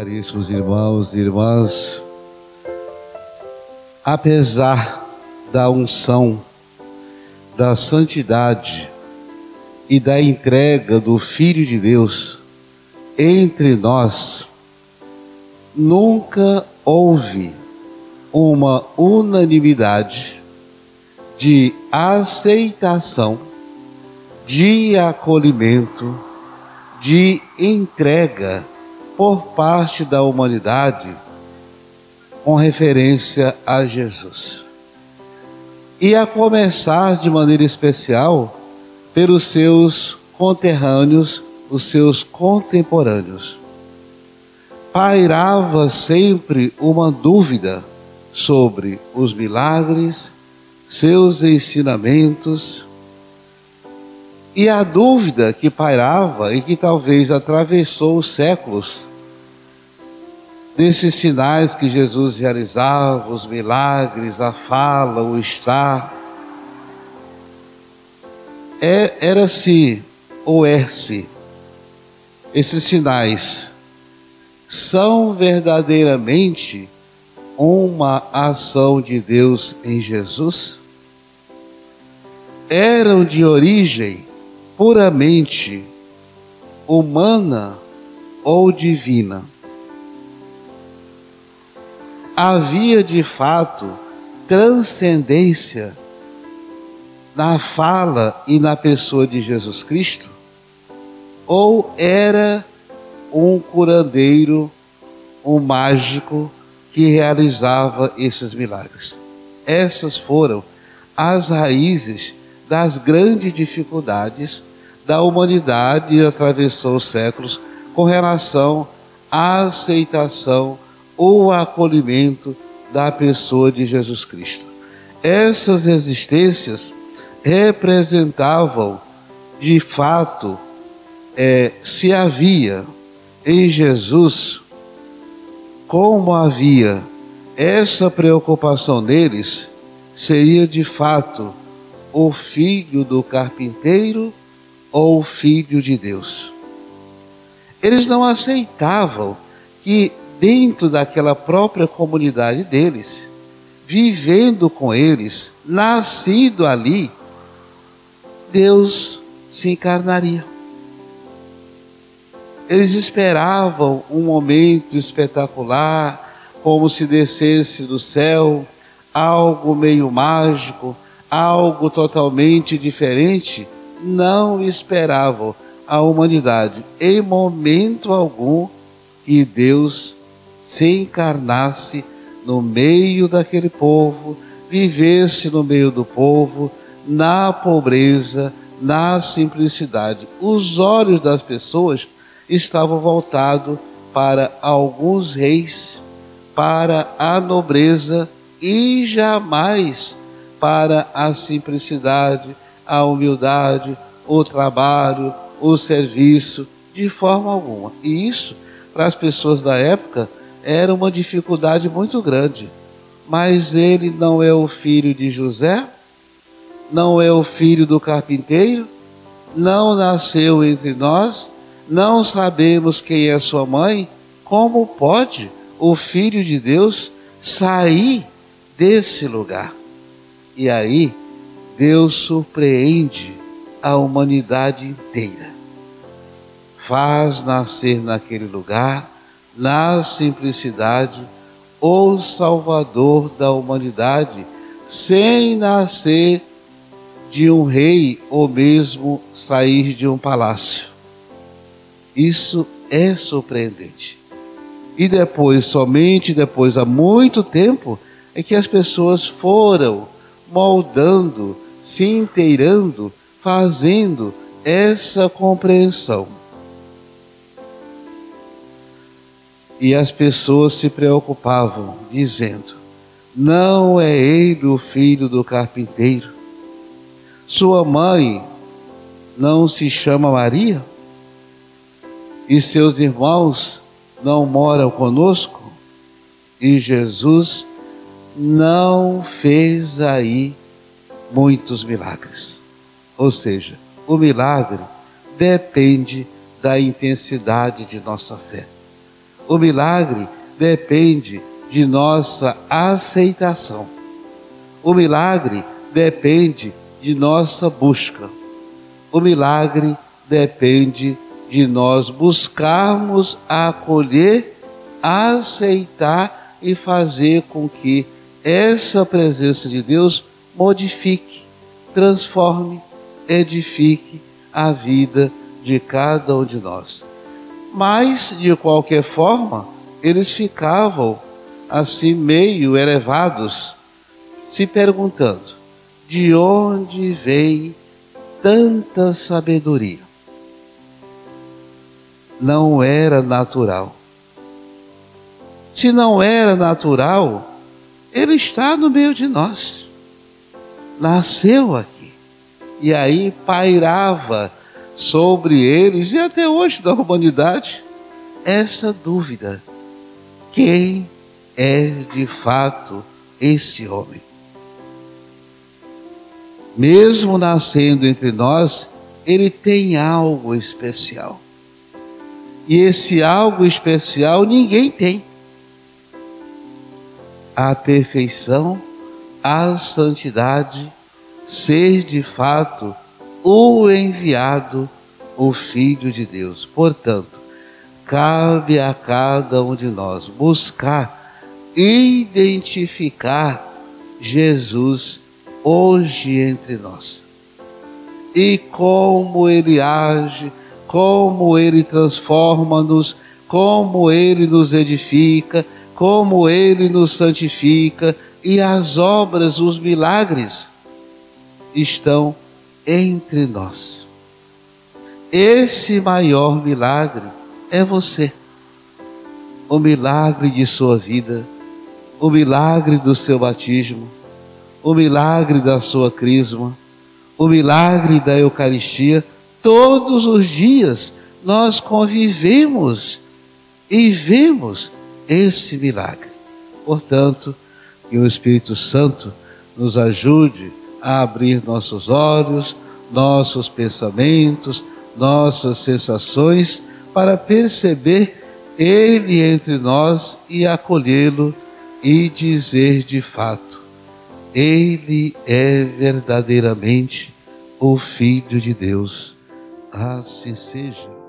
Caríssimos irmãos e irmãs, apesar da unção, da santidade e da entrega do Filho de Deus entre nós, nunca houve uma unanimidade de aceitação, de acolhimento, de entrega por parte da humanidade com referência a Jesus. E a começar de maneira especial pelos seus conterrâneos, os seus contemporâneos. Pairava sempre uma dúvida sobre os milagres, seus ensinamentos, e a dúvida que pairava e que talvez atravessou os séculos desses sinais que Jesus realizava, os milagres, a fala, o estar, é, era-se ou é-se esses sinais são verdadeiramente uma ação de Deus em Jesus? Eram de origem puramente humana ou divina? Havia de fato transcendência na fala e na pessoa de Jesus Cristo? Ou era um curandeiro, um mágico que realizava esses milagres? Essas foram as raízes das grandes dificuldades da humanidade e atravessou os séculos com relação à aceitação ou acolhimento da pessoa de Jesus Cristo. Essas existências representavam, de fato, é, se havia em Jesus, como havia essa preocupação neles, seria de fato o filho do carpinteiro ou o filho de Deus. Eles não aceitavam que dentro daquela própria comunidade deles, vivendo com eles, nascido ali, Deus se encarnaria. Eles esperavam um momento espetacular, como se descesse do céu, algo meio mágico, algo totalmente diferente. Não esperavam a humanidade, em momento algum, que Deus se encarnasse no meio daquele povo, vivesse no meio do povo, na pobreza, na simplicidade. Os olhos das pessoas estavam voltados para alguns reis, para a nobreza e jamais para a simplicidade, a humildade, o trabalho, o serviço, de forma alguma. E isso, para as pessoas da época, era uma dificuldade muito grande. Mas ele não é o filho de José, não é o filho do carpinteiro, não nasceu entre nós, não sabemos quem é sua mãe. Como pode o filho de Deus sair desse lugar? E aí, Deus surpreende a humanidade inteira. Faz nascer naquele lugar na simplicidade, o Salvador da humanidade, sem nascer de um rei ou mesmo sair de um palácio. Isso é surpreendente. E depois, somente depois, há muito tempo, é que as pessoas foram moldando, se inteirando, fazendo essa compreensão. E as pessoas se preocupavam, dizendo: Não é ele o filho do carpinteiro? Sua mãe não se chama Maria? E seus irmãos não moram conosco? E Jesus não fez aí muitos milagres. Ou seja, o milagre depende da intensidade de nossa fé. O milagre depende de nossa aceitação. O milagre depende de nossa busca. O milagre depende de nós buscarmos acolher, aceitar e fazer com que essa presença de Deus modifique, transforme, edifique a vida de cada um de nós. Mas, de qualquer forma, eles ficavam assim meio elevados, se perguntando: de onde vem tanta sabedoria? Não era natural. Se não era natural, ele está no meio de nós. Nasceu aqui. E aí pairava sobre eles e até hoje da humanidade essa dúvida: quem é de fato esse homem? Mesmo nascendo entre nós, ele tem algo especial. E esse algo especial ninguém tem. A perfeição, a santidade, ser de fato o enviado, o Filho de Deus. Portanto, cabe a cada um de nós buscar, identificar Jesus hoje entre nós. E como ele age, como ele transforma-nos, como ele nos edifica, como ele nos santifica, e as obras, os milagres estão entre nós. Esse maior milagre é você. O milagre de sua vida, o milagre do seu batismo, o milagre da sua crisma, o milagre da Eucaristia. Todos os dias nós convivemos e vemos esse milagre. Portanto, que o Espírito Santo nos ajude a abrir nossos olhos, nossos pensamentos, nossas sensações, para perceber Ele entre nós e acolhê-lo e dizer de fato: Ele é verdadeiramente o Filho de Deus. Assim seja.